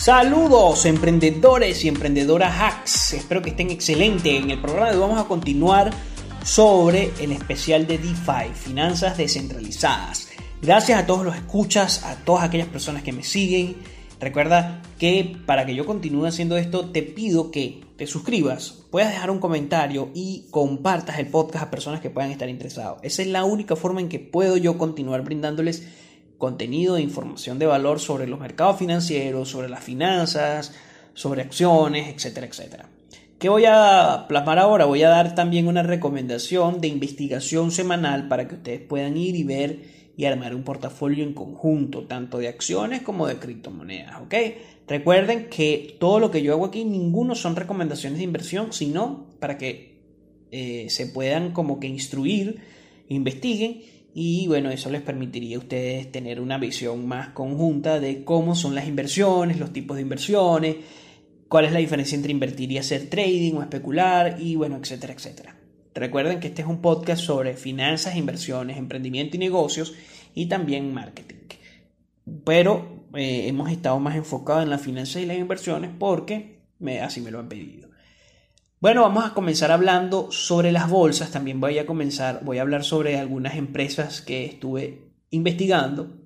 Saludos emprendedores y emprendedoras hacks. Espero que estén excelentes. En el programa de hoy vamos a continuar sobre el especial de DeFi, finanzas descentralizadas. Gracias a todos los escuchas, a todas aquellas personas que me siguen. Recuerda que para que yo continúe haciendo esto, te pido que te suscribas, puedas dejar un comentario y compartas el podcast a personas que puedan estar interesados. Esa es la única forma en que puedo yo continuar brindándoles contenido e información de valor sobre los mercados financieros, sobre las finanzas, sobre acciones, etcétera, etcétera. ¿Qué voy a plasmar ahora? Voy a dar también una recomendación de investigación semanal para que ustedes puedan ir y ver y armar un portafolio en conjunto, tanto de acciones como de criptomonedas, ¿ok? Recuerden que todo lo que yo hago aquí, ninguno son recomendaciones de inversión, sino para que eh, se puedan como que instruir, investiguen y bueno, eso les permitiría a ustedes tener una visión más conjunta de cómo son las inversiones, los tipos de inversiones, cuál es la diferencia entre invertir y hacer trading o especular y bueno, etcétera, etcétera. Recuerden que este es un podcast sobre finanzas, inversiones, emprendimiento y negocios y también marketing. Pero eh, hemos estado más enfocados en las finanzas y las inversiones porque me, así me lo han pedido. Bueno, vamos a comenzar hablando sobre las bolsas. También voy a comenzar, voy a hablar sobre algunas empresas que estuve investigando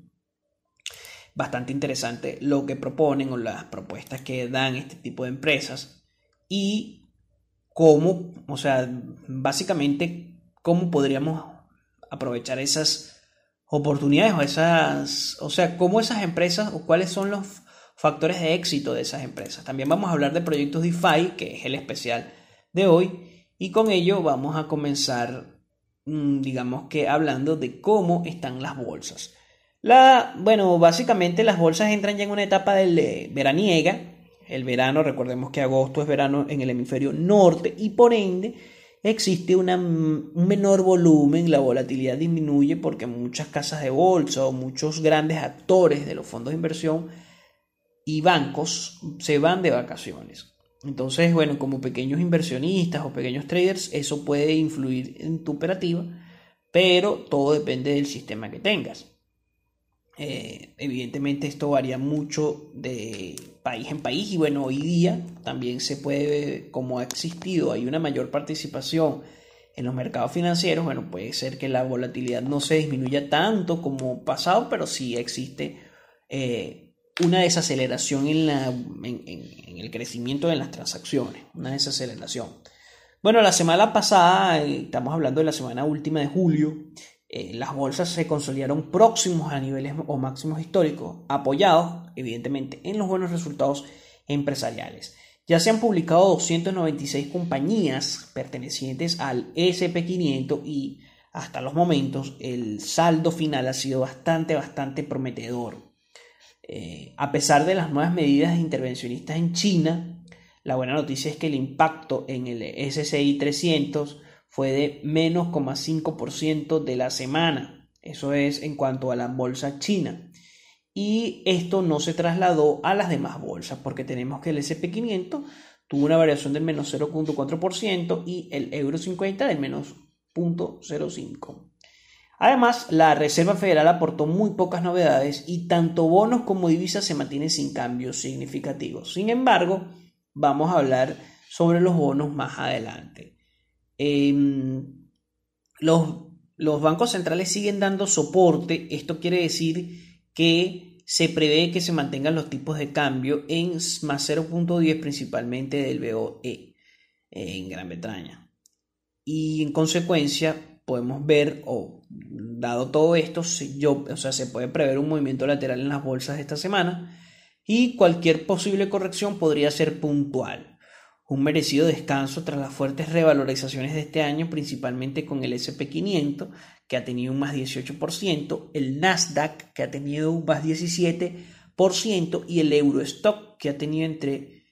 bastante interesante lo que proponen o las propuestas que dan este tipo de empresas y cómo, o sea, básicamente cómo podríamos aprovechar esas oportunidades o esas, o sea, cómo esas empresas o cuáles son los factores de éxito de esas empresas. También vamos a hablar de proyectos DeFi, que es el especial de hoy, y con ello vamos a comenzar, mm, digamos que hablando de cómo están las bolsas. La, bueno, básicamente las bolsas entran ya en una etapa del eh, veraniega. El verano, recordemos que agosto es verano en el hemisferio norte y por ende existe una, un menor volumen, la volatilidad disminuye porque muchas casas de bolsa o muchos grandes actores de los fondos de inversión y bancos se van de vacaciones. Entonces, bueno, como pequeños inversionistas o pequeños traders, eso puede influir en tu operativa, pero todo depende del sistema que tengas. Eh, evidentemente esto varía mucho de país en país y bueno, hoy día también se puede, como ha existido, hay una mayor participación en los mercados financieros, bueno, puede ser que la volatilidad no se disminuya tanto como pasado, pero sí existe eh, una desaceleración en, en, el crecimiento de las transacciones, una desaceleración. Bueno, la semana pasada, eh, estamos hablando de la semana última de julio, eh, las bolsas se consolidaron próximos a niveles o máximos históricos, apoyados evidentemente en los buenos resultados empresariales. Ya se han publicado 296 compañías pertenecientes al SP500 y hasta los momentos el saldo final ha sido bastante, bastante prometedor. Eh, a pesar de las nuevas medidas intervencionistas en China, la buena noticia es que el impacto en el SCI 300 fue de menos 0,5% de la semana. Eso es en cuanto a la bolsa china. Y esto no se trasladó a las demás bolsas porque tenemos que el SP500 tuvo una variación del menos 0.4% y el Euro 50 del menos 0.05%. Además, la Reserva Federal aportó muy pocas novedades y tanto bonos como divisas se mantienen sin cambios significativos. Sin embargo, vamos a hablar sobre los bonos más adelante. Em, los, los bancos centrales siguen dando soporte. Esto quiere decir que se prevé que se mantengan los tipos de cambio en más 0.10 principalmente del BOE en Gran Bretaña. Y en consecuencia podemos ver, o dado todo esto, yo, o sea, se puede prever un movimiento lateral en las bolsas esta semana y cualquier posible corrección podría ser puntual un merecido descanso tras las fuertes revalorizaciones de este año, principalmente con el SP500, que ha tenido un más 18%, el Nasdaq, que ha tenido un más 17%, y el Eurostock, que ha tenido entre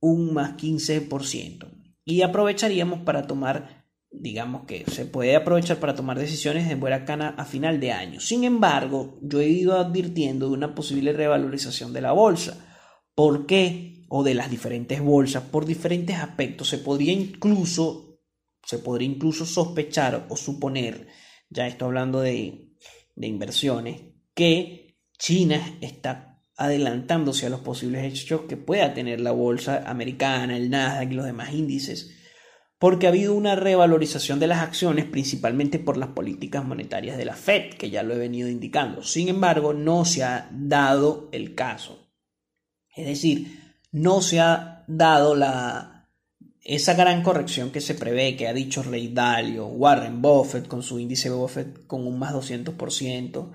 un más 15%. Y aprovecharíamos para tomar, digamos que se puede aprovechar para tomar decisiones de buena cana a final de año. Sin embargo, yo he ido advirtiendo de una posible revalorización de la bolsa. ¿Por qué? o de las diferentes bolsas por diferentes aspectos. Se podría incluso, se podría incluso sospechar o suponer, ya estoy hablando de, de inversiones, que China está adelantándose a los posibles hechos que pueda tener la bolsa americana, el Nasdaq y los demás índices, porque ha habido una revalorización de las acciones principalmente por las políticas monetarias de la Fed, que ya lo he venido indicando. Sin embargo, no se ha dado el caso. Es decir, no se ha dado la, esa gran corrección que se prevé, que ha dicho Ray Dalio, Warren Buffett con su índice Buffett con un más 200%,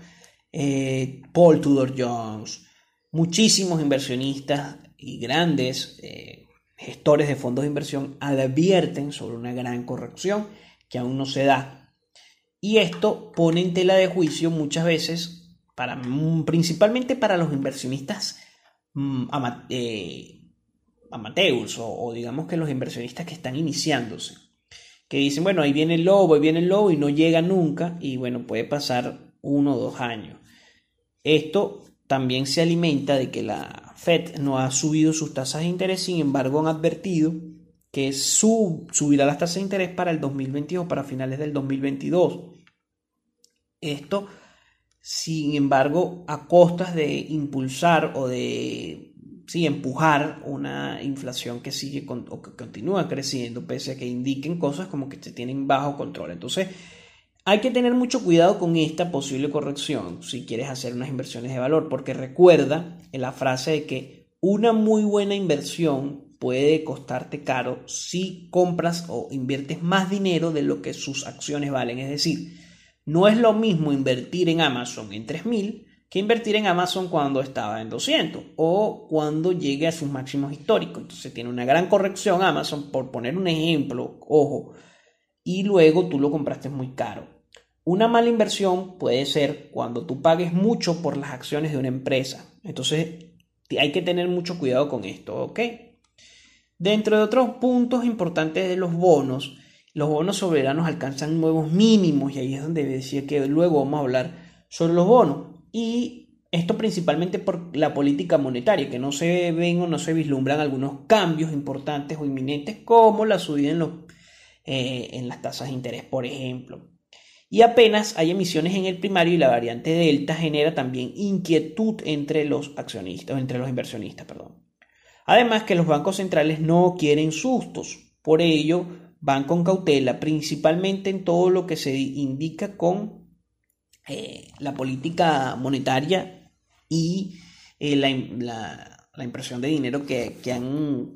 eh, Paul Tudor Jones, muchísimos inversionistas y grandes eh, gestores de fondos de inversión advierten sobre una gran corrección que aún no se da. Y esto pone en tela de juicio muchas veces, mm, principalmente para los inversionistas mm, eh, amateurs o, digamos que los inversionistas que están iniciándose, que dicen, bueno, ahí viene el lobo, ahí viene el lobo y no llega nunca y bueno, puede pasar uno o dos años. Esto también se alimenta de que la Fed no ha subido sus tasas de interés, sin embargo han advertido que subirá las tasas de interés para el 2022, para finales del 2022. Esto, sin embargo, a costas de impulsar o de sí, empujar una inflación que sigue o que continúa creciendo, pese a que indiquen cosas como que se tienen bajo control. Entonces, hay que tener mucho cuidado con esta posible corrección si quieres hacer unas inversiones de valor, porque recuerda en la frase de que una muy buena inversión puede costarte caro si compras o inviertes más dinero de lo que sus acciones valen. Es decir, no es lo mismo invertir en Amazon en 3000 que invertir en Amazon cuando estaba en 200 o cuando llegue a sus máximos históricos. Entonces tiene una gran corrección Amazon, por poner un ejemplo, ojo, y luego tú lo compraste muy caro. Una mala inversión puede ser cuando tú pagues mucho por las acciones de una empresa. Entonces hay que tener mucho cuidado con esto, ¿ok? Dentro de otros puntos importantes de los bonos, los bonos soberanos alcanzan nuevos mínimos y ahí es donde decía que luego vamos a hablar sobre los bonos. Y esto principalmente por la política monetaria, que no se ven o no se vislumbran algunos cambios importantes o inminentes, como la subida en, eh, en las tasas de interés, por ejemplo. Y apenas hay emisiones en el primario y la variante delta genera también inquietud entre los accionistas, entre los inversionistas, perdón. Además que los bancos centrales no quieren sustos, por ello van con cautela, principalmente en todo lo que se indica con eh, la política monetaria y eh, la, impresión de dinero que, han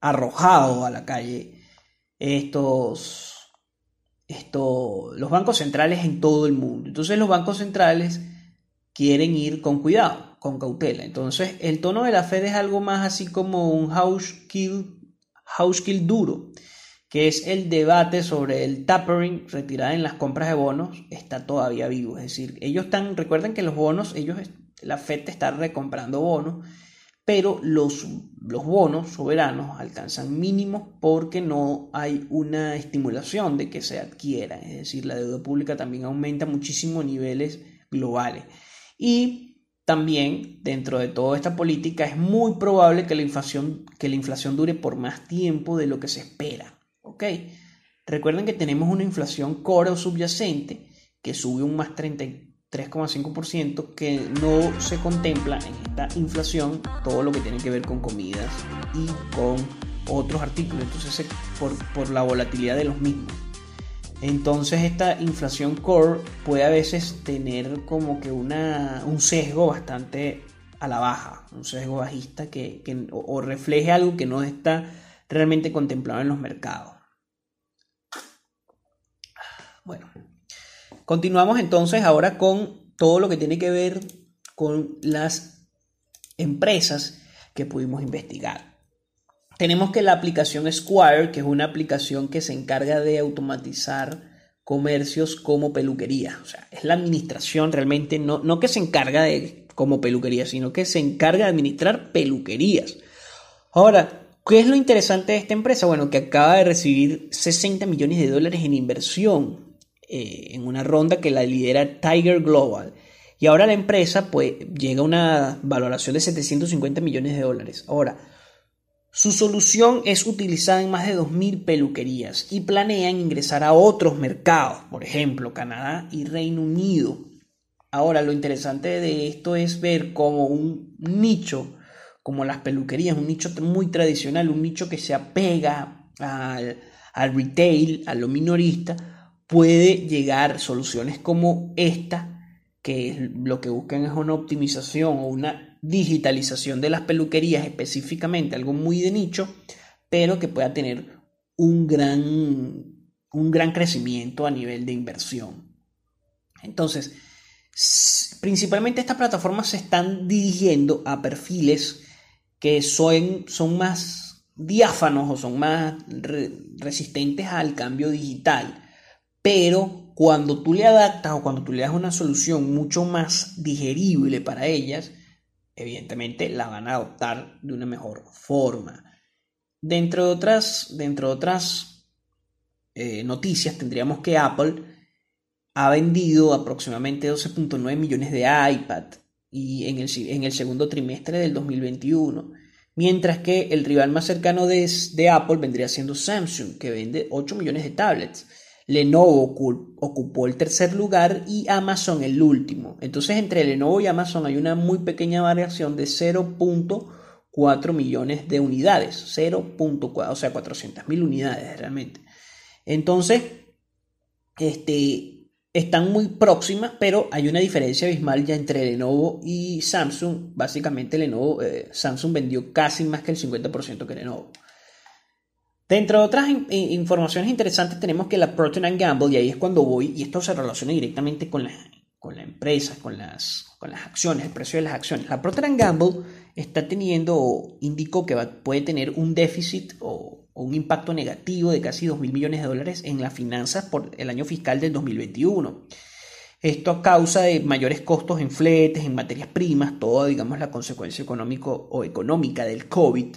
arrojado a la calle estos, estos, los bancos centrales en todo el mundo. Entonces los bancos centrales quieren ir con cuidado, con cautela. Entonces el tono de la Fed es algo más así como un house kill, house kill duro que es el debate sobre el tapering retirada en las compras de bonos, está todavía vivo. Es decir, ellos están, recuerden que los bonos, ellos, la FED está recomprando bonos, pero los, los bonos soberanos alcanzan mínimos porque no hay una estimulación de que se adquieran. Es decir, la deuda pública también aumenta muchísimo a niveles globales. Y también dentro de toda esta política es muy probable que la inflación, que la inflación dure por más tiempo de lo que se espera. Recuerden que tenemos una inflación core o subyacente que sube un más 33,5% que no se contempla en esta inflación todo lo que tiene que ver con comidas y con otros artículos, entonces por, por la volatilidad de los mismos. Entonces esta inflación core puede a veces tener como que una, un sesgo bastante a la baja, un sesgo bajista que o refleje algo que no está realmente contemplado en los mercados. Bueno, continuamos entonces ahora con todo lo que tiene que ver con las empresas que pudimos investigar. Tenemos que la aplicación Square, que es una aplicación que se encarga de automatizar comercios como peluquería. O sea, es la administración realmente, no, no que se encarga de como peluquería, sino que se encarga de administrar peluquerías. Ahora, ¿qué es lo interesante de esta empresa? Bueno, que acaba de recibir 60 millones de dólares en inversión eh, en una ronda que la lidera Tiger Global. Y ahora la empresa pues, llega a una valoración de 750 millones de dólares. Ahora, su solución es utilizada en más de 2.000 peluquerías y planean ingresar a otros mercados, por ejemplo, Canadá y Reino Unido. Ahora, lo interesante de esto es ver como un nicho, como las peluquerías, un nicho muy tradicional, un nicho que se apega al, al retail, a lo minorista, puede llegar soluciones como esta, que lo que buscan es una optimización o una digitalización de las peluquerías específicamente, algo muy de nicho, pero que pueda tener un gran, un gran crecimiento a nivel de inversión. Entonces, principalmente estas plataformas se están dirigiendo a perfiles que son, son más diáfanos o son más resistentes al cambio digital. Pero cuando tú le adaptas o cuando tú le das una solución mucho más digerible para ellas, evidentemente la van a adoptar de una mejor forma. Dentro de otras, dentro de otras eh, noticias, tendríamos que Apple ha vendido aproximadamente 12.9 millones de iPad y en, el, segundo trimestre del 2021. Mientras que el rival más cercano de, de Apple vendría siendo Samsung, que vende 8 millones de tablets. Lenovo ocupó el tercer lugar y Amazon el último. Entonces entre Lenovo y Amazon hay una muy pequeña variación de 0.4 millones de unidades. 0.4, o sea, 400 mil unidades realmente. Entonces, este, están muy próximas, pero hay una diferencia abismal ya entre Lenovo y Samsung. Básicamente Lenovo, eh, Samsung vendió casi más que el 50% que Lenovo. Dentro de otras informaciones interesantes tenemos que la Procter Gamble, y ahí es cuando voy, y esto se relaciona directamente con la, con la empresa, con las, con las acciones, el precio de las acciones. La Procter Gamble está teniendo, indicó que puede tener un déficit o, o, un impacto negativo de casi 2 mil millones de dólares en las finanzas por el año fiscal del 2021. Esto a causa de mayores costos en fletes, en materias primas, toda, digamos, la consecuencia económico o económica del COVID.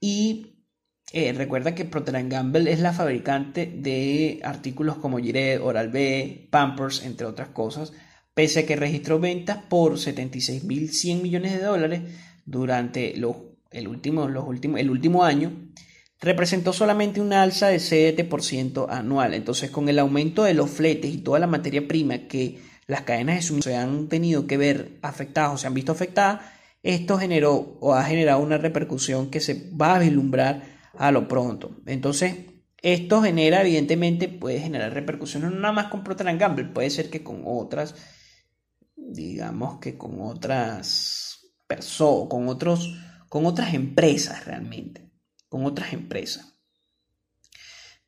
Y eh, recuerda que Procter Gamble es la fabricante de artículos como Gillette, Oral-B, Pampers, entre otras cosas, pese a que registró ventas por 76.100 millones de dólares durante el, último, los últimos, el último año, representó solamente una alza de 7% anual. Entonces, con el aumento de los fletes y toda la materia prima que las cadenas de suministro se han tenido que ver afectadas o se han visto afectadas, esto generó o ha generado una repercusión que se va a vislumbrar a lo pronto. Entonces, esto genera, evidentemente, puede generar repercusiones no nada más con Procter Gamble, puede ser que con otras, digamos que con otras personas, con otros, con otras empresas realmente, con otras empresas.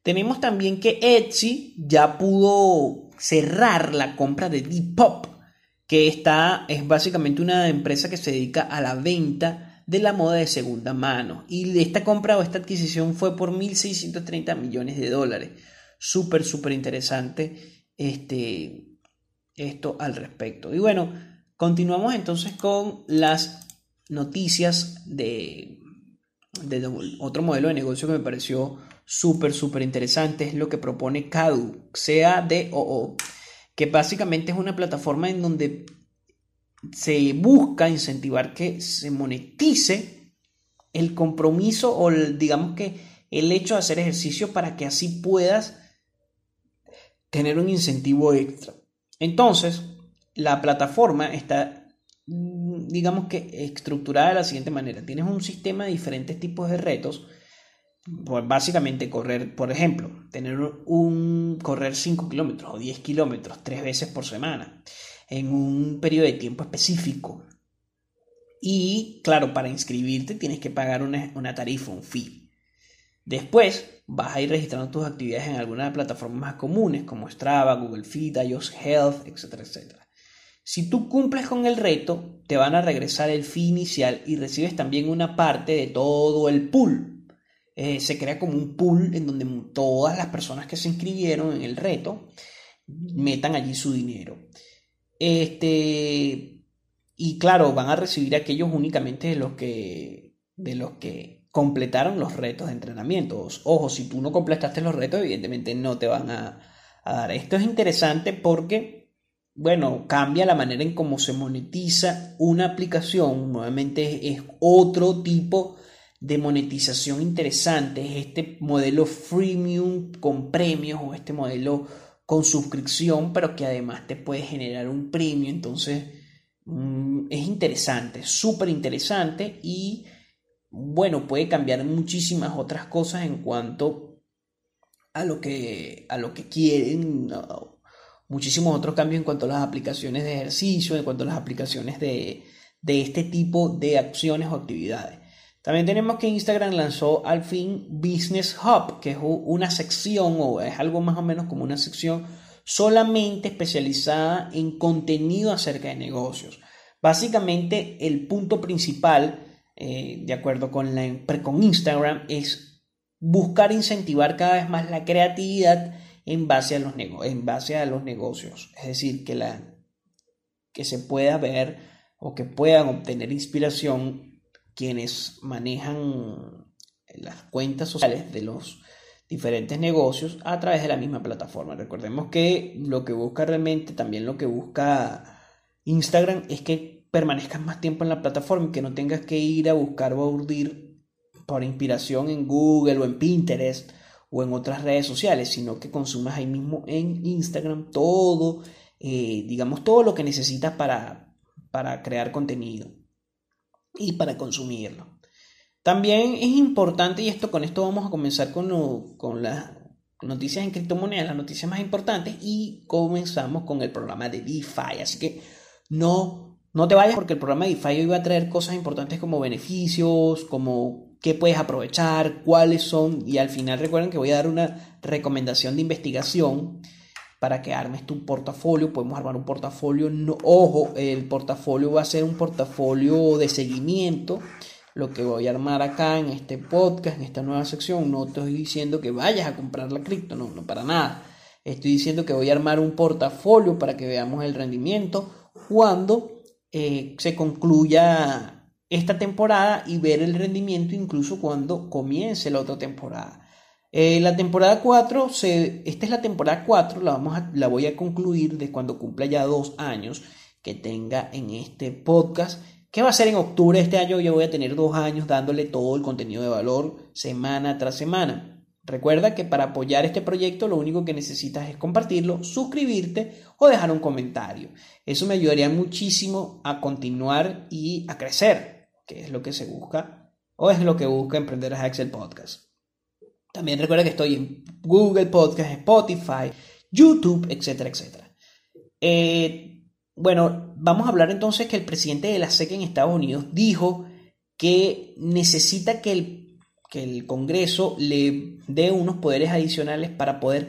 Tenemos también que Etsy ya pudo cerrar la compra de Depop, que está, es básicamente una empresa que se dedica a la venta de la moda de segunda mano. Y esta compra o esta adquisición fue por 1.630 millones de dólares. Súper, súper interesante este, esto al respecto. Y bueno, continuamos entonces con las noticias de, de otro modelo de negocio que me pareció súper, súper interesante. Es lo que propone CADU, C-A-D-O-O, que básicamente es una plataforma en donde se busca incentivar que se monetice el compromiso o digamos que el hecho de hacer ejercicio para que así puedas tener un incentivo extra. Entonces, la plataforma está, digamos que, estructurada de la siguiente manera. Tienes un sistema de diferentes tipos de retos. Pues básicamente correr, por ejemplo, tener un correr 5 kilómetros o 10 kilómetros tres veces por semana en un periodo de tiempo específico. Y claro, para inscribirte tienes que pagar una, tarifa, un fee. Después vas a ir registrando tus actividades en algunas de las plataformas más comunes como Strava, Google Fit, iOS Health, etcétera, etcétera. Si tú cumples con el reto, te van a regresar el fee inicial y recibes también una parte de todo el pool. Eh, se crea como un pool en donde todas las personas que se inscribieron en el reto metan allí su dinero. Este, y claro, van a recibir aquellos únicamente de los que, de los que completaron los retos de entrenamiento. Ojo, si tú no completaste los retos, evidentemente no te van a, dar. Esto es interesante porque, bueno, cambia la manera en cómo se monetiza una aplicación. Nuevamente es otro tipo de monetización interesante. Es este modelo freemium con premios o este modelo con suscripción, pero que además te puede generar un premio. Entonces, mm, es interesante, súper interesante y bueno, puede cambiar muchísimas otras cosas en cuanto a lo que, a lo que quieren. muchísimos otros cambios en cuanto a las aplicaciones de ejercicio, en cuanto a las aplicaciones de, de este tipo de acciones o actividades. También tenemos que Instagram lanzó al fin Business Hub, que es una sección o es algo más o menos como una sección solamente especializada en contenido acerca de negocios. Básicamente el punto principal, eh, de acuerdo con, la, con Instagram, es buscar incentivar cada vez más la creatividad en base a los, en base a los negocios. Es decir, que, la, que se pueda ver o que puedan obtener inspiración quienes manejan las cuentas sociales de los diferentes negocios a través de la misma plataforma. Recordemos que lo que busca realmente, también lo que busca Instagram es que permanezcas más tiempo en la plataforma y que no tengas que ir a buscar o a urdir por inspiración en Google o en Pinterest o en otras redes sociales, sino que consumas ahí mismo en Instagram todo, eh, digamos, todo lo que necesitas para, para crear contenido y para consumirlo. También es importante, y esto con esto vamos a comenzar con, con las noticias en criptomonedas, las noticias más importantes, y comenzamos con el programa de DeFi. Así que no, no te vayas porque el programa de DeFi hoy va a traer cosas importantes como beneficios, como qué puedes aprovechar, cuáles son, y al final recuerden que voy a dar una recomendación de investigación para que armes tu portafolio. Podemos armar un portafolio. No, ojo, el portafolio va a ser un portafolio de seguimiento. Lo que voy a armar acá en este podcast, en esta nueva sección, no estoy diciendo que vayas a comprar la cripto, no, no para nada. Estoy diciendo que voy a armar un portafolio para que veamos el rendimiento cuando eh, se concluya esta temporada y ver el rendimiento incluso cuando comience la otra temporada. Eh, la temporada 4, esta es la temporada 4, la, vamos a, la voy a concluir de cuando cumpla ya dos años que tenga en este podcast, que va a ser en octubre de este año, yo voy a tener dos años dándole todo el contenido de valor semana tras semana. Recuerda que para apoyar este proyecto lo único que necesitas es compartirlo, suscribirte o dejar un comentario. Eso me ayudaría muchísimo a continuar y a crecer, que es lo que se busca o es lo que busca Emprender a Excel Podcast. También recuerda que estoy en Google Podcast, Spotify, YouTube, etcétera, etcétera. Eh, bueno, vamos a hablar entonces que el presidente de la SEC en Estados Unidos dijo que necesita que el, que el Congreso le dé unos poderes adicionales para poder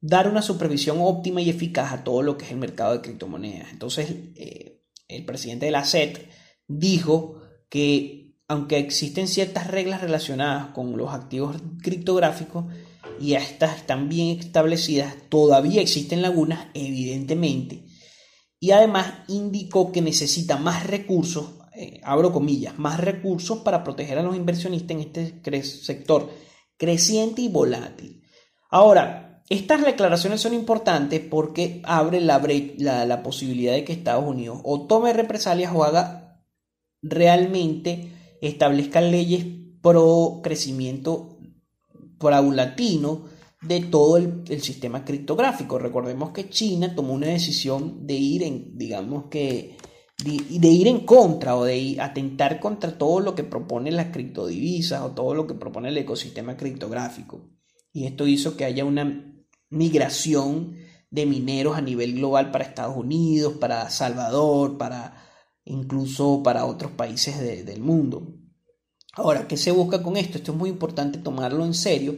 dar una supervisión óptima y eficaz a todo lo que es el mercado de criptomonedas. Entonces, eh, el presidente de la SEC dijo que aunque existen ciertas reglas relacionadas con los activos criptográficos y estas están bien establecidas, todavía existen lagunas, evidentemente. Y además indicó que necesita más recursos, eh, abro comillas, más recursos para proteger a los inversionistas en este sector creciente y volátil. Ahora, estas declaraciones son importantes porque abre la, posibilidad de que Estados Unidos o tome represalias o haga realmente establezcan leyes pro crecimiento paulatino de todo el, sistema criptográfico. Recordemos que China tomó una decisión de ir en, digamos que, de, ir en contra o de atentar contra todo lo que propone las criptodivisas o todo lo que propone el ecosistema criptográfico. Y esto hizo que haya una migración de mineros a nivel global para Estados Unidos, para Salvador, para incluso para otros países del mundo. Ahora, ¿qué se busca con esto? Esto es muy importante tomarlo en serio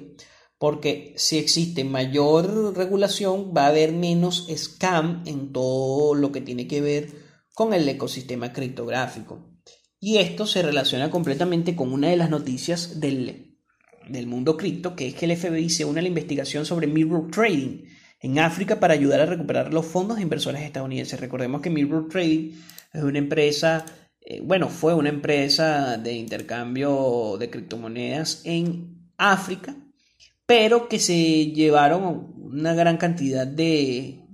porque si existe mayor regulación va a haber menos scam en todo lo que tiene que ver con el ecosistema criptográfico. Y esto se relaciona completamente con una de las noticias del, del mundo cripto, que es que el FBI se une a la investigación sobre mirror trading en África para ayudar a recuperar los fondos de inversores estadounidenses. Recordemos que mirror trading es una empresa eh, bueno, fue una empresa de intercambio de criptomonedas en África, pero que se llevaron una gran cantidad de,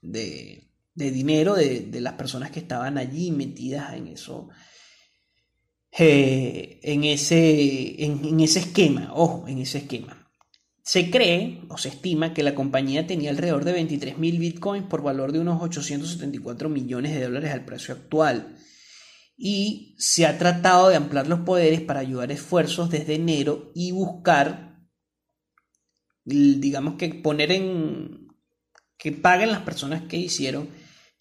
de, dinero de, las personas que estaban allí metidas en eso. Eh, en, ese, en, ese esquema, ojo, en ese esquema. Se cree o se estima que la compañía tenía alrededor de 23.000 bitcoins por valor de unos 874 millones de dólares al precio actual. Y se ha tratado de ampliar los poderes para ayudar esfuerzos desde enero y buscar, digamos que poner en, que paguen las personas que hicieron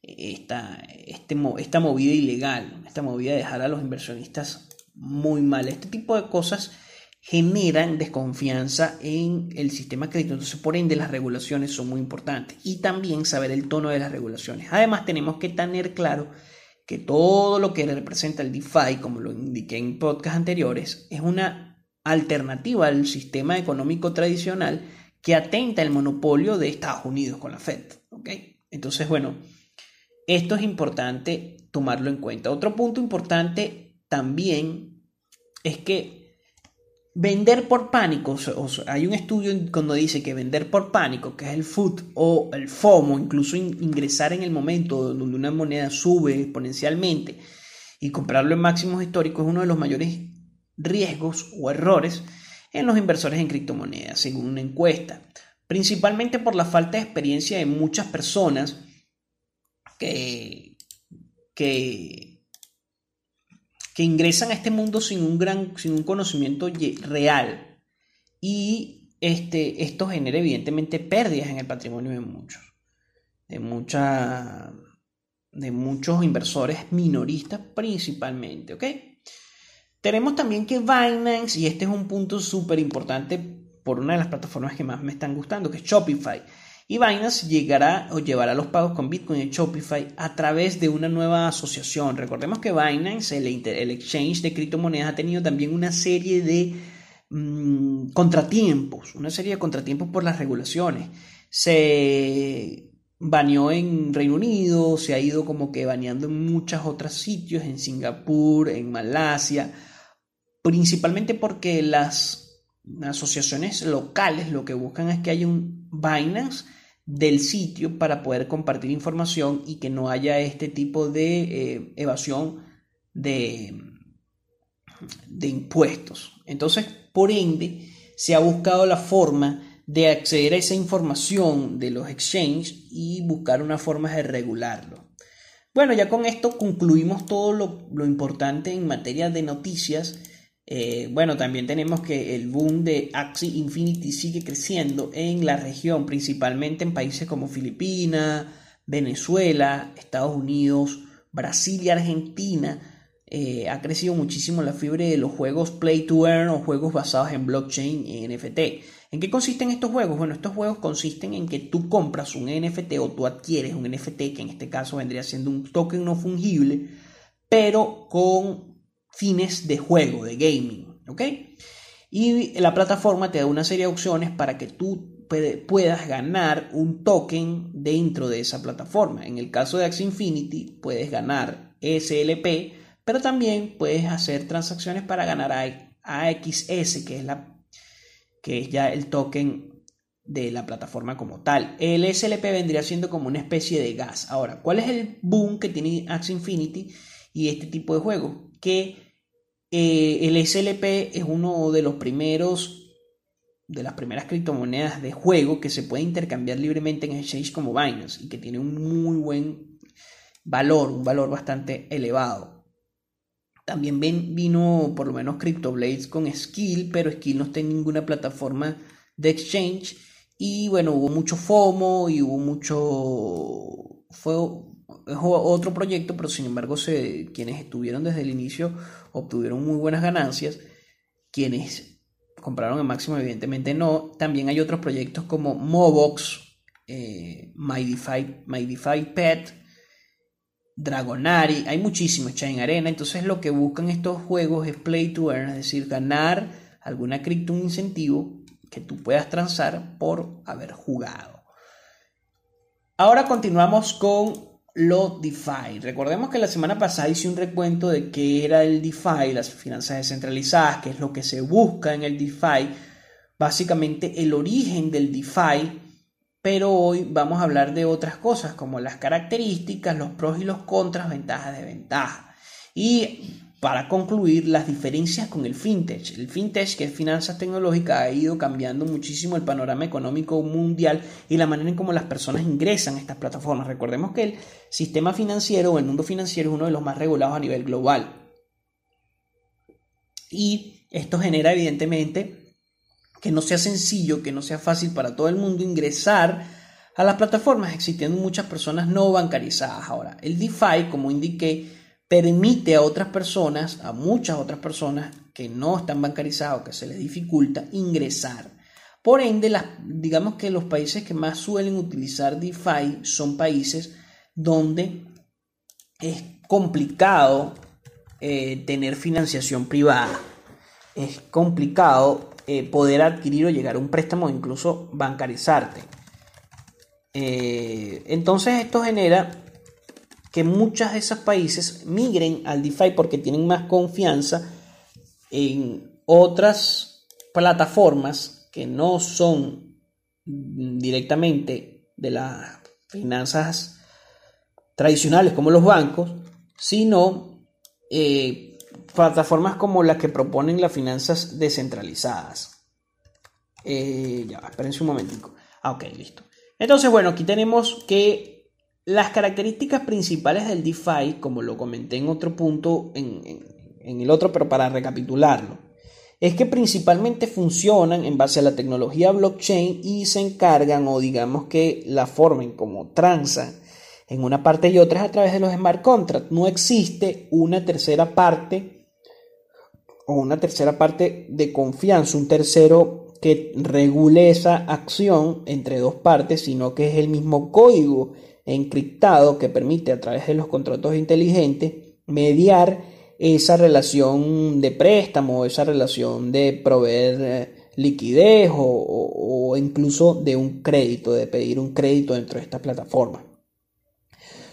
esta, este, esta movida ilegal, esta movida de dejar a los inversionistas muy mal. Este tipo de cosas generan desconfianza en el sistema crédito. Entonces, por ende, las regulaciones son muy importantes. Y también saber el tono de las regulaciones. Además, tenemos que tener claro que todo lo que representa el DeFi, como lo indiqué en podcasts anteriores, es una alternativa al sistema económico tradicional que atenta el monopolio de Estados Unidos con la Fed. Entonces, bueno, esto es importante tomarlo en cuenta. Otro punto importante también es que Vender por pánico, hay un estudio cuando dice que vender por pánico, que es el FUT o el FOMO, incluso ingresar en el momento donde una moneda sube exponencialmente y comprarlo en máximos históricos es uno de los mayores riesgos o errores en los inversores en criptomonedas, según una encuesta, principalmente por la falta de experiencia de muchas personas que, que que ingresan a este mundo sin un gran, sin un conocimiento real. Y este, esto genera evidentemente pérdidas en el patrimonio de muchos, de, mucha, de muchos inversores minoristas principalmente, ¿ok? Tenemos también que Binance, y este es un punto súper importante por una de las plataformas que más me están gustando, que es Shopify. Y Binance llegará o llevará los pagos con Bitcoin en Shopify a través de una nueva asociación. Recordemos que Binance, el, exchange de criptomonedas, ha tenido también una serie de mm, contratiempos, una serie de contratiempos por las regulaciones. Se baneó en Reino Unido, se ha ido como que baneando en muchos otros sitios, en Singapur, en Malasia, principalmente porque las asociaciones locales lo que buscan es que haya un Binance del sitio para poder compartir información y que no haya este tipo de eh, evasión de, de impuestos. Entonces, por ende, se ha buscado la forma de acceder a esa información de los exchanges y buscar una forma de regularlo. Bueno, ya con esto concluimos todo lo, lo importante en materia de noticias eh, bueno, también tenemos que el boom de Axie Infinity sigue creciendo en la región, principalmente en países como Filipinas, Venezuela, Estados Unidos, Brasil y Argentina. Eh, ha crecido muchísimo la fiebre de los juegos Play to Earn o juegos basados en blockchain y NFT. ¿En qué consisten estos juegos? Bueno, estos juegos consisten en que tú compras un NFT o tú adquieres un NFT, que en este caso vendría siendo un token no fungible, pero con fines de juego, de gaming, ¿ok? Y la plataforma te da una serie de opciones para que tú puedas ganar un token dentro de esa plataforma. En el caso de Axie Infinity puedes ganar SLP, pero también puedes hacer transacciones para ganar AXS, que es, la, que es ya el token de la plataforma como tal. El SLP vendría siendo como una especie de gas. Ahora, ¿cuál es el boom que tiene Axie Infinity y este tipo de juegos? Que eh, el SLP es uno de los primeros, de las primeras criptomonedas de juego que se puede intercambiar libremente en exchange como Binance y que tiene un muy buen valor, un valor bastante elevado. También vino por lo menos CryptoBlades con Skill, pero Skill no está en ninguna plataforma de exchange. Y bueno, hubo mucho FOMO y hubo mucho. Fue otro proyecto, pero sin embargo, se, quienes estuvieron desde el inicio obtuvieron muy buenas ganancias. Quienes compraron el máximo, evidentemente no. También hay otros proyectos como Mobox, eh, MyDeFi, Pet, Dragonari. Hay muchísimos, Chain Arena. Entonces, lo que buscan estos juegos es play to earn, es decir, ganar alguna cripto, un incentivo que tú puedas transar por haber jugado. Ahora continuamos con lo DeFi. Recordemos que la semana pasada hice un recuento de qué era el DeFi, las finanzas descentralizadas, qué es lo que se busca en el DeFi, básicamente el origen del DeFi, pero hoy vamos a hablar de otras cosas como las características, los pros y los contras, ventajas de ventaja. Y para concluir las diferencias con el fintech. El fintech, que es finanzas tecnológicas, ha ido cambiando muchísimo el panorama económico mundial y la manera en cómo las personas ingresan a estas plataformas. Recordemos que el sistema financiero o el mundo financiero es uno de los más regulados a nivel global. Y esto genera evidentemente que no sea sencillo, que no sea fácil para todo el mundo ingresar a las plataformas, existiendo muchas personas no bancarizadas. Ahora, el DeFi, como indiqué, permite a otras personas, a muchas otras personas que no están bancarizadas o que se les dificulta ingresar. Por ende, digamos que los países que más suelen utilizar DeFi son países donde es complicado eh, tener financiación privada. Es complicado eh, poder adquirir o llegar a un préstamo incluso bancarizarte. Eh, entonces esto genera que muchos de esos países migren al DeFi porque tienen más confianza en otras plataformas que no son directamente de las finanzas tradicionales como los bancos, sino eh, plataformas como las que proponen las finanzas descentralizadas. Eh, ya, espérense un momentico. Ah, ok, listo. Entonces, bueno, aquí tenemos que las características principales del DeFi, como lo comenté en otro punto, en, el otro, pero para recapitularlo, es que principalmente funcionan en base a la tecnología blockchain y se encargan, o digamos que la forma en cómo transan en una parte y otra es a través de los smart contracts. No existe una tercera parte o una tercera parte de confianza, un tercero que regule esa acción entre dos partes, sino que es el mismo código encriptado que permite a través de los contratos inteligentes mediar esa relación de préstamo, esa relación de proveer eh, liquidez o, incluso de un crédito, de pedir un crédito dentro de esta plataforma.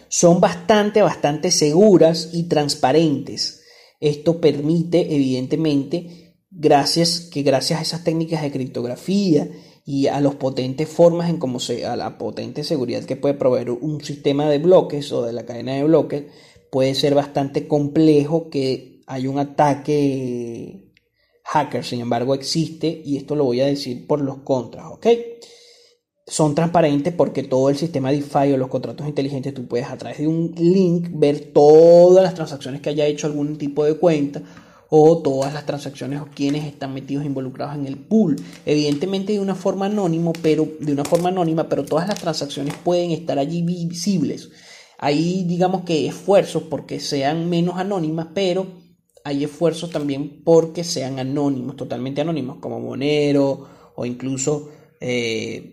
Son bastante, bastante seguras y transparentes. Esto permite, evidentemente, gracias que gracias a esas técnicas de criptografía y a los potentes formas en cómo se, a la potente seguridad que puede proveer un sistema de bloques o de la cadena de bloques, puede ser bastante complejo que haya un ataque hacker, sin embargo existe y esto lo voy a decir por los contras, ¿ok? Son transparentes porque todo el sistema DeFi o los contratos inteligentes tú puedes a través de un link ver todas las transacciones que haya hecho algún tipo de cuenta o todas las transacciones o quienes están metidos involucrados en el pool. Evidentemente de una forma anónima, pero de una forma anónima, pero todas las transacciones pueden estar allí visibles. Hay digamos que esfuerzos porque sean menos anónimas, pero hay esfuerzos también porque sean anónimos, totalmente anónimos, como Monero o incluso eh,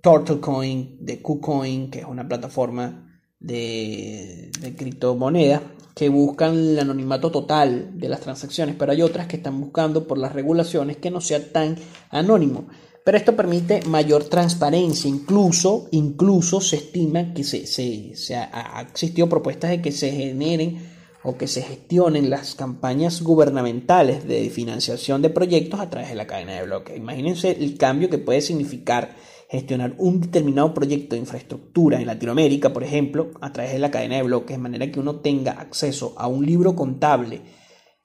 TurtleCoin de KuCoin, que es una plataforma de, de criptomonedas que buscan el anonimato total de las transacciones, pero hay otras que están buscando por las regulaciones que no sea tan anónimo. Pero esto permite mayor transparencia, incluso, incluso se estima que se, se, ha, existido propuestas de que se generen o que se gestionen las campañas gubernamentales de financiación de proyectos a través de la cadena de bloques. Imagínense el cambio que puede significar gestionar un determinado proyecto de infraestructura en Latinoamérica, por ejemplo, a través de la cadena de bloques, de manera que uno tenga acceso a un libro contable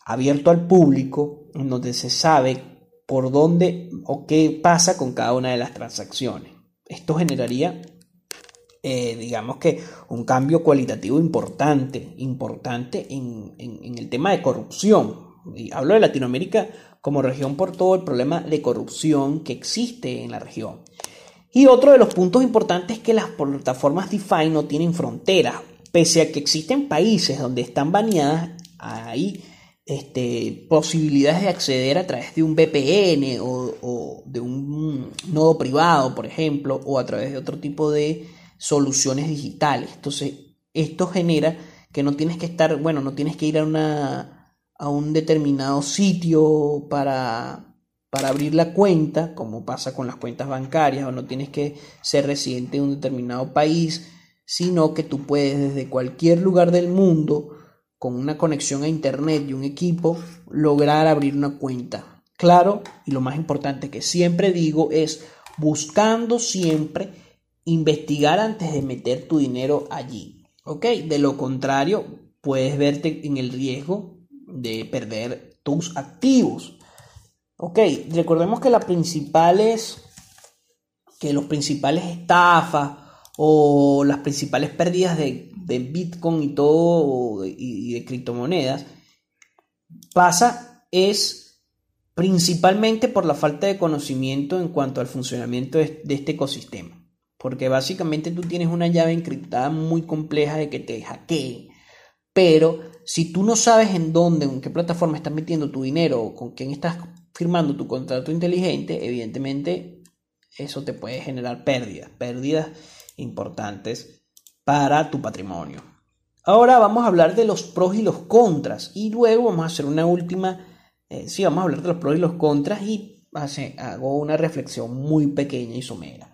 abierto al público, en donde se sabe por dónde o qué pasa con cada una de las transacciones. Esto generaría, eh, digamos que, un cambio cualitativo importante, importante en, en el tema de corrupción. Y hablo de Latinoamérica como región por todo el problema de corrupción que existe en la región. Y otro de los puntos importantes es que las plataformas DeFi no tienen fronteras. Pese a que existen países donde están baneadas, hay este, posibilidades de acceder a través de un VPN o, de un nodo privado, por ejemplo, o a través de otro tipo de soluciones digitales. Entonces, esto genera que no tienes que estar, bueno, no tienes que ir a, una, a un determinado sitio para para abrir la cuenta, como pasa con las cuentas bancarias, o no tienes que ser residente de un determinado país, sino que tú puedes desde cualquier lugar del mundo, con una conexión a internet y un equipo, lograr abrir una cuenta. Claro, y lo más importante que siempre digo es buscando siempre investigar antes de meter tu dinero allí. ¿Ok? De lo contrario, puedes verte en el riesgo de perder tus activos. Ok, recordemos que las principales, que los principales estafas o las principales pérdidas de, Bitcoin y todo y, de criptomonedas pasa es principalmente por la falta de conocimiento en cuanto al funcionamiento de, de este ecosistema. Porque básicamente tú tienes una llave encriptada muy compleja de que te hackeen. Pero si tú no sabes en dónde, en qué plataforma estás metiendo tu dinero o con quién estás firmando tu contrato inteligente, evidentemente eso te puede generar pérdidas, pérdidas importantes para tu patrimonio. Ahora vamos a hablar de los pros y los contras y luego vamos a hacer una última, eh, sí, vamos a hablar de los pros y los contras y hago una reflexión muy pequeña y somera.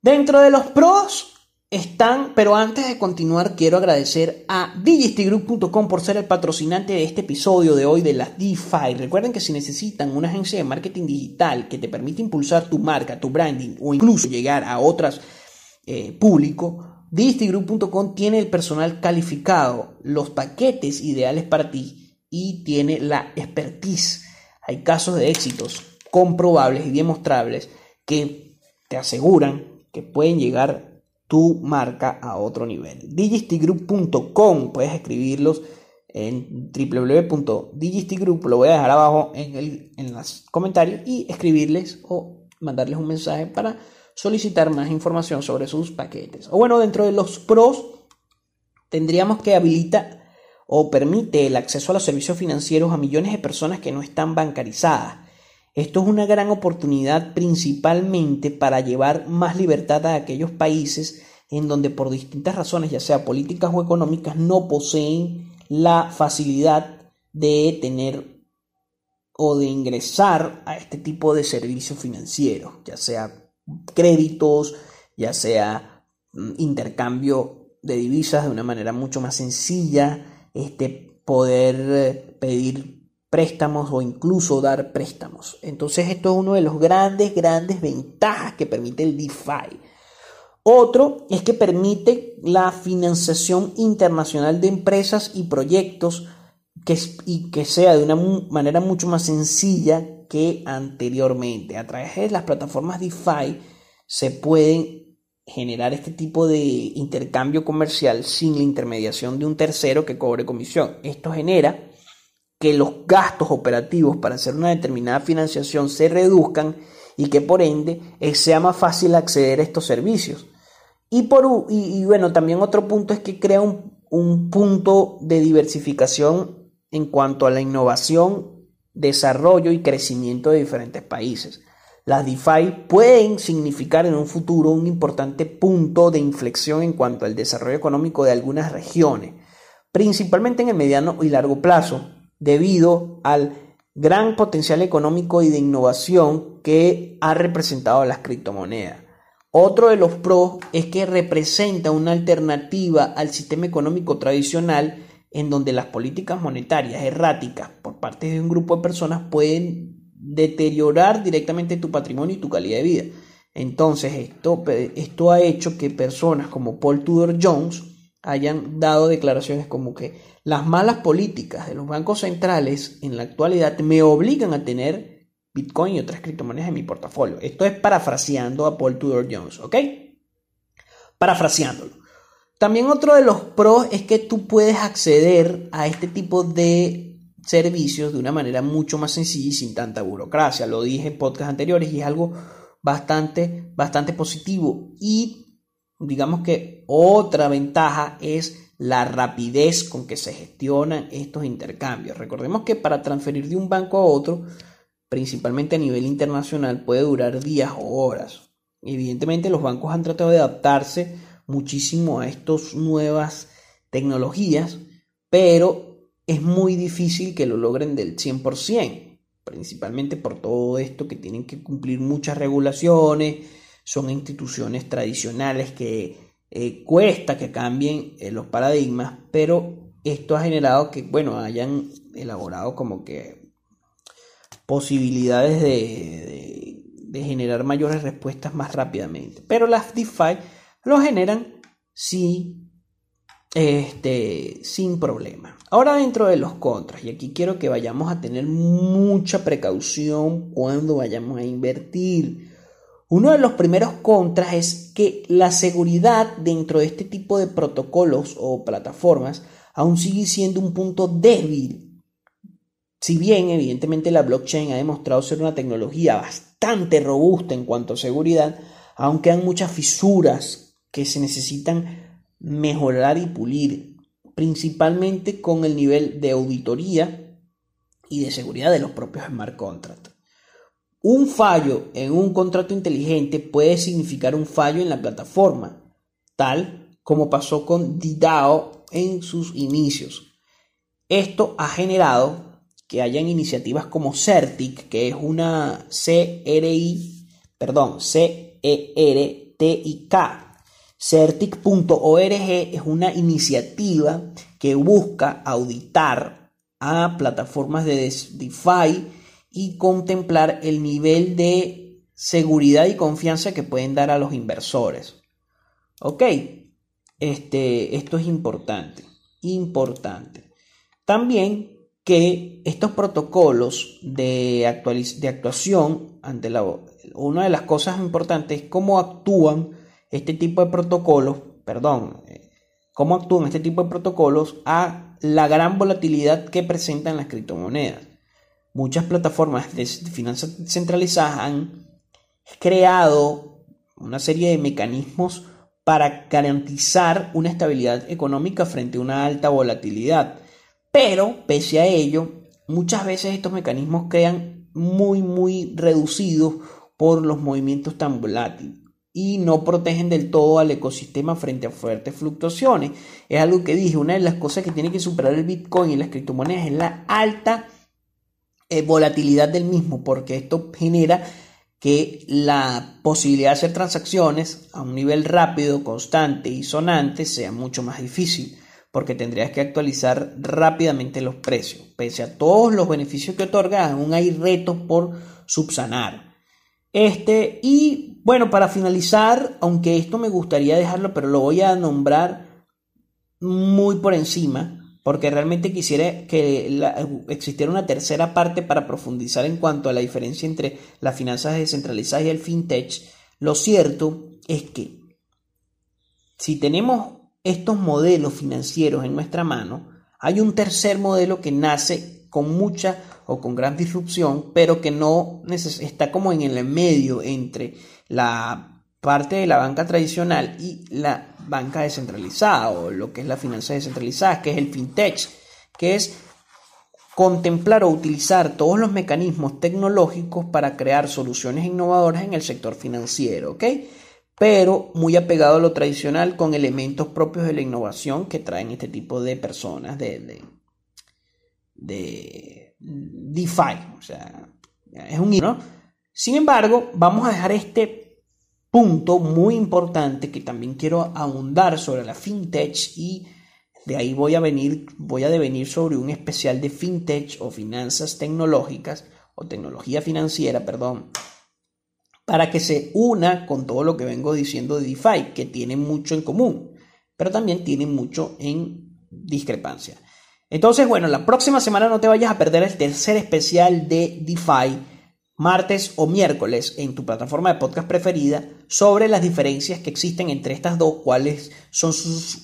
Dentro de los pros están, pero antes de continuar quiero agradecer a digistigroup.com por ser el patrocinante de este episodio de hoy de las DeFi. Recuerden que si necesitan una agencia de marketing digital que te permite impulsar tu marca, tu branding o incluso llegar a otras eh, público, digistigroup.com tiene el personal calificado, los paquetes ideales para ti y tiene la expertise. Hay casos de éxitos comprobables y demostrables que te aseguran que pueden llegar tu marca a otro nivel. Digistigroup.com, puedes escribirlos en www.digistigroup, lo voy a dejar abajo en, el, en los comentarios y escribirles o mandarles un mensaje para solicitar más información sobre sus paquetes. O bueno, dentro de los pros tendríamos que habilita o permite el acceso a los servicios financieros a millones de personas que no están bancarizadas esto es una gran oportunidad principalmente para llevar más libertad a aquellos países en donde por distintas razones, ya sea políticas o económicas, no poseen la facilidad de tener o de ingresar a este tipo de servicios financieros, ya sea créditos, ya sea mm, intercambio de divisas de una manera mucho más sencilla, este poder eh, pedir préstamos o incluso dar préstamos. Entonces esto es uno de los grandes, grandes ventajas que permite el DeFi. Otro es que permite la financiación internacional de empresas y proyectos que, y que sea de una manera mucho más sencilla que anteriormente. A través de las plataformas DeFi se pueden generar este tipo de intercambio comercial sin la intermediación de un tercero que cobre comisión. Esto genera que los gastos operativos para hacer una determinada financiación se reduzcan y que por ende eh, sea más fácil acceder a estos servicios. Y, por, y, bueno, también otro punto es que crea un, un punto de diversificación en cuanto a la innovación, desarrollo y crecimiento de diferentes países. Las DeFi pueden significar en un futuro un importante punto de inflexión en cuanto al desarrollo económico de algunas regiones, principalmente en el mediano y largo plazo, debido al gran potencial económico y de innovación que ha representado las criptomonedas. Otro de los pros es que representa una alternativa al sistema económico tradicional en donde las políticas monetarias erráticas por parte de un grupo de personas pueden deteriorar directamente tu patrimonio y tu calidad de vida. Entonces esto, esto ha hecho que personas como Paul Tudor Jones hayan dado declaraciones como que las malas políticas de los bancos centrales en la actualidad me obligan a tener Bitcoin y otras criptomonedas en mi portafolio. Esto es parafraseando a Paul Tudor Jones, ¿ok? Parafraseándolo. También otro de los pros es que tú puedes acceder a este tipo de servicios de una manera mucho más sencilla y sin tanta burocracia. Lo dije en podcasts anteriores y es algo bastante, bastante positivo. Y digamos que otra ventaja es la rapidez con que se gestionan estos intercambios. Recordemos que para transferir de un banco a otro, principalmente a nivel internacional, puede durar días o horas. Evidentemente los bancos han tratado de adaptarse muchísimo a estas nuevas tecnologías, pero es muy difícil que lo logren del 100%, principalmente por todo esto que tienen que cumplir muchas regulaciones, son instituciones tradicionales que eh, cuesta que cambien eh, los paradigmas, pero esto ha generado que, bueno, hayan elaborado como que posibilidades de, de, generar mayores respuestas más rápidamente. Pero las DeFi lo generan si este, sin problema. Ahora dentro de los contras, y aquí quiero que vayamos a tener mucha precaución cuando vayamos a invertir. Uno de los primeros contras es que la seguridad dentro de este tipo de protocolos o plataformas aún sigue siendo un punto débil. Si bien evidentemente la blockchain ha demostrado ser una tecnología bastante robusta en cuanto a seguridad, aunque hay muchas fisuras que se necesitan mejorar y pulir, principalmente con el nivel de auditoría y de seguridad de los propios smart contracts. Un fallo en un contrato inteligente puede significar un fallo en la plataforma, tal como pasó con DDAO en sus inicios. Esto ha generado que hayan iniciativas como CERTIC, que es una CRI, perdón, C-E-R-T-I-K. CERTIC.org es una iniciativa que busca auditar a plataformas de DeFi y contemplar el nivel de seguridad y confianza que pueden dar a los inversores. Ok, este, esto es importante, importante. También que estos protocolos de, de actuación ante la... Una de las cosas importantes es cómo actúan este tipo de protocolos, perdón, cómo actúan este tipo de protocolos a la gran volatilidad que presentan las criptomonedas muchas plataformas de finanzas centralizadas han creado una serie de mecanismos para garantizar una estabilidad económica frente a una alta volatilidad. Pero, pese a ello, muchas veces estos mecanismos quedan muy, muy reducidos por los movimientos tan volátiles y no protegen del todo al ecosistema frente a fuertes fluctuaciones. Es algo que dije, una de las cosas que tiene que superar el Bitcoin y las criptomonedas es la alta eh, volatilidad del mismo, porque esto genera que la posibilidad de hacer transacciones a un nivel rápido, constante y sonante sea mucho más difícil, porque tendrías que actualizar rápidamente los precios. Pese a todos los beneficios que otorga, aún hay retos por subsanar. Este, y bueno, para finalizar, aunque esto me gustaría dejarlo, pero lo voy a nombrar muy por encima, porque realmente quisiera que existiera una tercera parte para profundizar en cuanto a la diferencia entre las finanzas descentralizadas y el fintech. Lo cierto es que si tenemos estos modelos financieros en nuestra mano, hay un tercer modelo que nace con mucha o con gran disrupción, pero que no está como en el medio entre la parte de la banca tradicional y la banca descentralizada o lo que es la finanza descentralizada, que es el fintech, que es contemplar o utilizar todos los mecanismos tecnológicos para crear soluciones innovadoras en el sector financiero, ¿ok? Pero muy apegado a lo tradicional con elementos propios de la innovación que traen este tipo de personas de, de, de DeFi, o sea, es un ¿no? Sin embargo, vamos a dejar este punto muy importante que también quiero ahondar sobre la fintech y de ahí voy a venir, voy a devenir sobre un especial de fintech o finanzas tecnológicas o tecnología financiera, perdón, para que se una con todo lo que vengo diciendo de DeFi, que tienen mucho en común, pero también tienen mucho en discrepancia. Entonces, bueno, la próxima semana no te vayas a perder el tercer especial de DeFi martes o miércoles en tu plataforma de podcast preferida sobre las diferencias que existen entre estas dos, cuáles son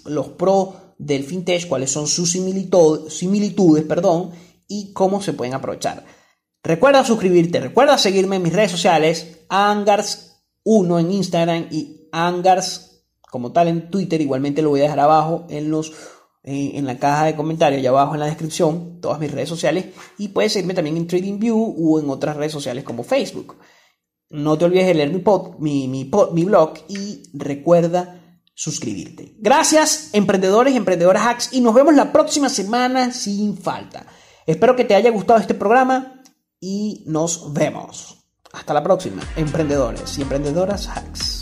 los pros del fintech, cuáles son sus similitudes, perdón, y cómo se pueden aprovechar. Recuerda suscribirte, recuerda seguirme en mis redes sociales, Angars1 en Instagram y Angars como tal en Twitter, igualmente lo voy a dejar abajo en los en la caja de comentarios y abajo en la descripción todas mis redes sociales y puedes seguirme también en TradingView o en otras redes sociales como Facebook. No te olvides de leer mi, pod, mi, mi, mi blog y recuerda suscribirte. Gracias emprendedores y emprendedoras hacks y nos vemos la próxima semana sin falta. Espero que te haya gustado este programa y nos vemos. Hasta la próxima, emprendedores y emprendedoras hacks.